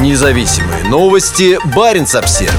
Независимые новости. Барин обсерва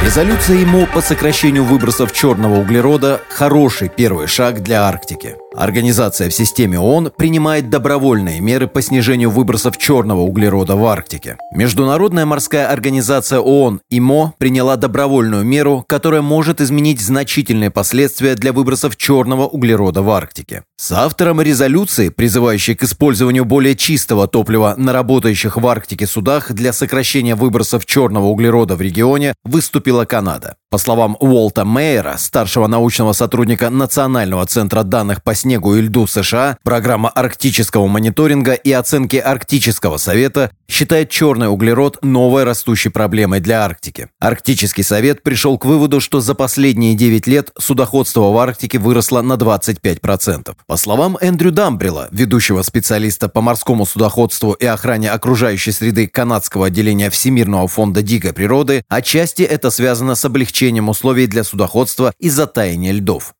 Резолюция ему по сокращению выбросов черного углерода – хороший первый шаг для Арктики. Организация в системе ООН принимает добровольные меры по снижению выбросов черного углерода в Арктике. Международная морская организация ООН ИМО приняла добровольную меру, которая может изменить значительные последствия для выбросов черного углерода в Арктике. С автором резолюции, призывающей к использованию более чистого топлива на работающих в Арктике судах для сокращения выбросов черного углерода в регионе, выступила Канада. По словам Уолта Мейера, старшего научного сотрудника Национального центра данных по снегу и льду США, программа арктического мониторинга и оценки Арктического совета считает черный углерод новой растущей проблемой для Арктики. Арктический совет пришел к выводу, что за последние 9 лет судоходство в Арктике выросло на 25%. По словам Эндрю Дамбрила, ведущего специалиста по морскому судоходству и охране окружающей среды канадского отделения Всемирного фонда дикой природы, отчасти это связано с облегчением облегчением условий для судоходства из-за таяния льдов.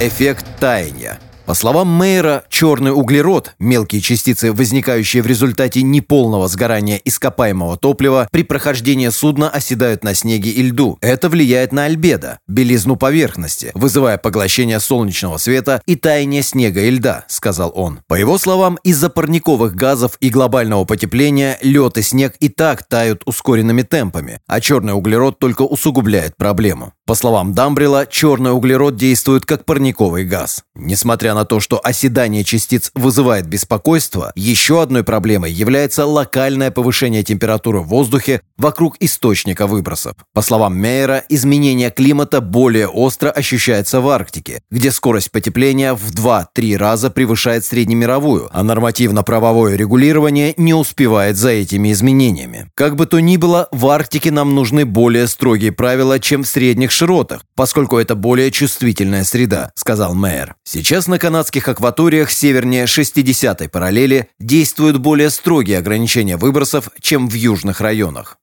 Эффект таяния – по словам Мейера, черный углерод, мелкие частицы, возникающие в результате неполного сгорания ископаемого топлива, при прохождении судна оседают на снеге и льду. Это влияет на альбедо, белизну поверхности, вызывая поглощение солнечного света и таяние снега и льда, сказал он. По его словам, из-за парниковых газов и глобального потепления лед и снег и так тают ускоренными темпами, а черный углерод только усугубляет проблему. По словам Дамбрила, черный углерод действует как парниковый газ. Несмотря на то, что оседание частиц вызывает беспокойство, еще одной проблемой является локальное повышение температуры в воздухе вокруг источника выбросов. По словам Мейера, изменение климата более остро ощущается в Арктике, где скорость потепления в 2-3 раза превышает среднемировую, а нормативно-правовое регулирование не успевает за этими изменениями. Как бы то ни было, в Арктике нам нужны более строгие правила, чем в средних широтах, поскольку это более чувствительная среда, сказал мэр. Сейчас на канадских акваториях севернее 60-й параллели действуют более строгие ограничения выбросов, чем в южных районах.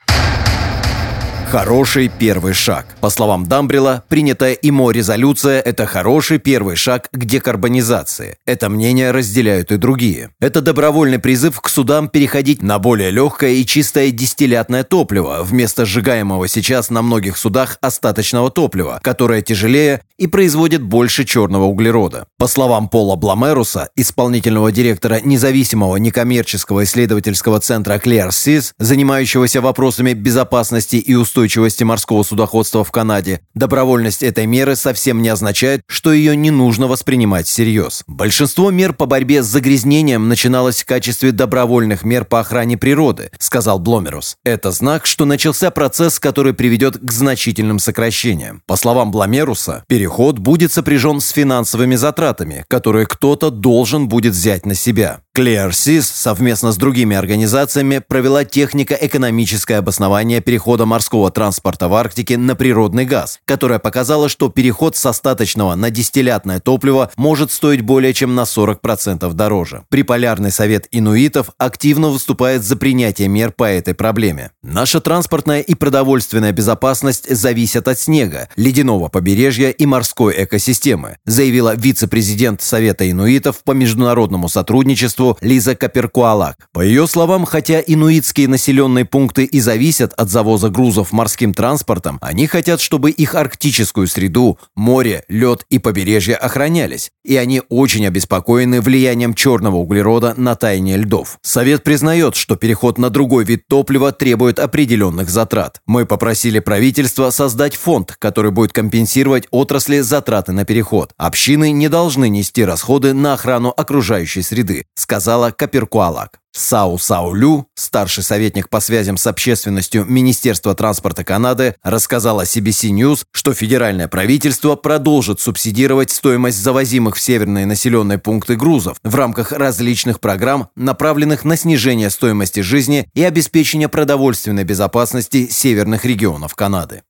Хороший первый шаг. По словам Дамбрила, принятая ИМО резолюция – это хороший первый шаг к декарбонизации. Это мнение разделяют и другие. Это добровольный призыв к судам переходить на более легкое и чистое дистиллятное топливо вместо сжигаемого сейчас на многих судах остаточного топлива, которое тяжелее и производит больше черного углерода. По словам Пола Бламеруса, исполнительного директора независимого некоммерческого исследовательского центра ClearSeas, занимающегося вопросами безопасности и устойчивости морского судоходства в Канаде, добровольность этой меры совсем не означает, что ее не нужно воспринимать всерьез. Большинство мер по борьбе с загрязнением начиналось в качестве добровольных мер по охране природы, сказал Бломерус. Это знак, что начался процесс, который приведет к значительным сокращениям. По словам Бломеруса, переход будет сопряжен с финансовыми затратами, которые кто-то должен будет взять на себя. ClearSeas совместно с другими организациями провела технико-экономическое обоснование перехода морского транспорта в Арктике на природный газ, которое показало, что переход с остаточного на дистиллятное топливо может стоить более чем на 40% дороже. Приполярный совет инуитов активно выступает за принятие мер по этой проблеме. Наша транспортная и продовольственная безопасность зависят от снега, ледяного побережья и морской экосистемы, заявила вице-президент Совета инуитов по международному сотрудничеству Лиза Каперкуалак. По ее словам, хотя инуитские населенные пункты и зависят от завоза грузов морским транспортом, они хотят, чтобы их арктическую среду, море, лед и побережье охранялись, и они очень обеспокоены влиянием черного углерода на таяние льдов. Совет признает, что переход на другой вид топлива требует определенных затрат. Мы попросили правительство создать фонд, который будет компенсировать отрасли затраты на переход. Общины не должны нести расходы на охрану окружающей среды, сказал сказала Каперкуалак. Сау Саулю, старший советник по связям с общественностью Министерства транспорта Канады, рассказала CBC News, что федеральное правительство продолжит субсидировать стоимость завозимых в северные населенные пункты грузов в рамках различных программ, направленных на снижение стоимости жизни и обеспечение продовольственной безопасности северных регионов Канады.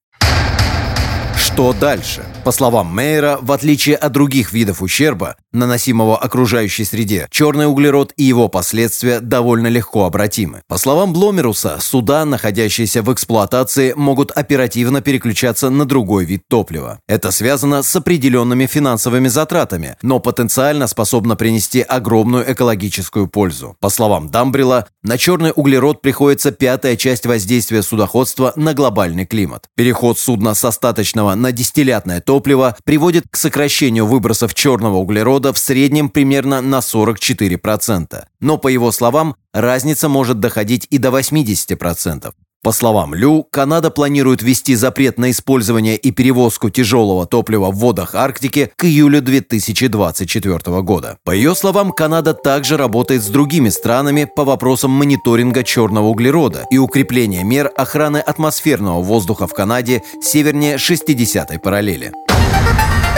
Что дальше? По словам Мейера, в отличие от других видов ущерба, наносимого окружающей среде, черный углерод и его последствия довольно легко обратимы. По словам Бломеруса, суда, находящиеся в эксплуатации, могут оперативно переключаться на другой вид топлива. Это связано с определенными финансовыми затратами, но потенциально способно принести огромную экологическую пользу. По словам Дамбрила, на черный углерод приходится пятая часть воздействия судоходства на глобальный климат. Переход судна с остаточного на дистиллятное топливо приводит к сокращению выбросов черного углерода в среднем примерно на 44%. Но, по его словам, разница может доходить и до 80%. По словам Лю, Канада планирует ввести запрет на использование и перевозку тяжелого топлива в водах Арктики к июлю 2024 года. По ее словам, Канада также работает с другими странами по вопросам мониторинга черного углерода и укрепления мер охраны атмосферного воздуха в Канаде севернее 60-й параллели.